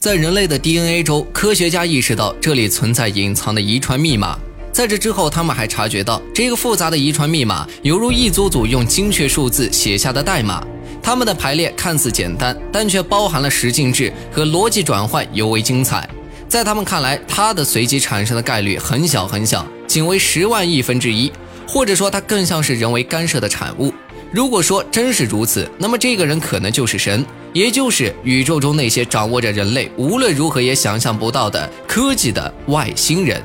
在人类的 DNA 中，科学家意识到这里存在隐藏的遗传密码。在这之后，他们还察觉到这个复杂的遗传密码犹如一组组用精确数字写下的代码，它们的排列看似简单，但却包含了十进制和逻辑转换，尤为精彩。在他们看来，它的随机产生的概率很小很小，仅为十万亿分之一，或者说它更像是人为干涉的产物。如果说真是如此，那么这个人可能就是神，也就是宇宙中那些掌握着人类无论如何也想象不到的科技的外星人。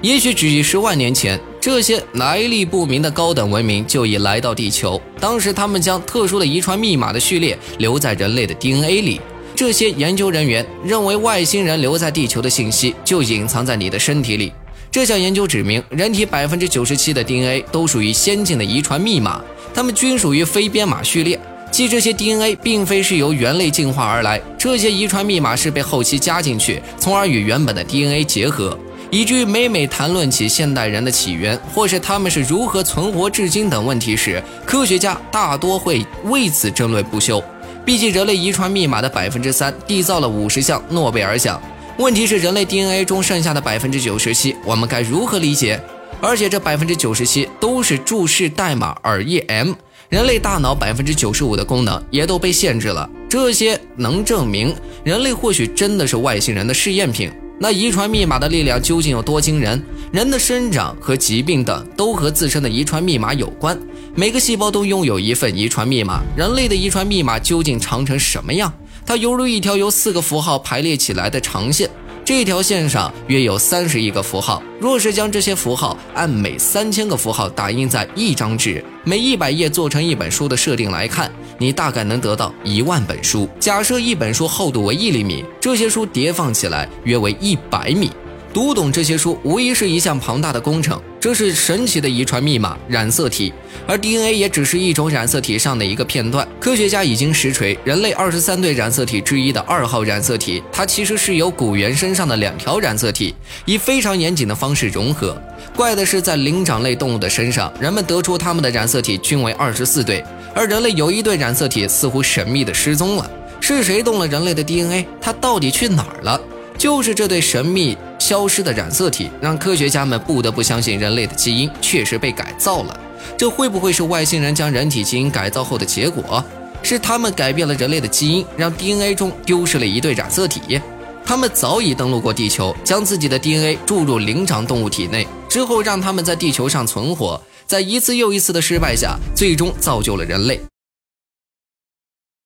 也许几十万年前，这些来历不明的高等文明就已来到地球。当时，他们将特殊的遗传密码的序列留在人类的 DNA 里。这些研究人员认为，外星人留在地球的信息就隐藏在你的身体里。这项研究指明，人体百分之九十七的 DNA 都属于先进的遗传密码。它们均属于非编码序列，即这些 DNA 并非是由猿类进化而来，这些遗传密码是被后期加进去，从而与原本的 DNA 结合。以至于每每谈论起现代人的起源，或是他们是如何存活至今等问题时，科学家大多会为此争论不休。毕竟，人类遗传密码的百分之三缔造了五十项诺贝尔奖。问题是，人类 DNA 中剩下的百分之九十七，我们该如何理解？而且这百分之九十七都是注释代码耳叶 M，人类大脑百分之九十五的功能也都被限制了。这些能证明人类或许真的是外星人的试验品。那遗传密码的力量究竟有多惊人？人的生长和疾病等都和自身的遗传密码有关。每个细胞都拥有一份遗传密码。人类的遗传密码究竟长成什么样？它犹如一条由四个符号排列起来的长线。这条线上约有三十亿个符号。若是将这些符号按每三千个符号打印在一张纸，每一百页做成一本书的设定来看，你大概能得到一万本书。假设一本书厚度为一厘米，这些书叠放起来约为一百米。读懂这些书无疑是一项庞大的工程。这是神奇的遗传密码染色体，而 DNA 也只是一种染色体上的一个片段。科学家已经实锤，人类二十三对染色体之一的二号染色体，它其实是由古猿身上的两条染色体以非常严谨的方式融合。怪的是，在灵长类动物的身上，人们得出它们的染色体均为二十四对，而人类有一对染色体似乎神秘的失踪了。是谁动了人类的 DNA？它到底去哪儿了？就是这对神秘。消失的染色体让科学家们不得不相信人类的基因确实被改造了。这会不会是外星人将人体基因改造后的结果？是他们改变了人类的基因，让 DNA 中丢失了一对染色体？他们早已登陆过地球，将自己的 DNA 注入灵长动物体内，之后让他们在地球上存活，在一次又一次的失败下，最终造就了人类。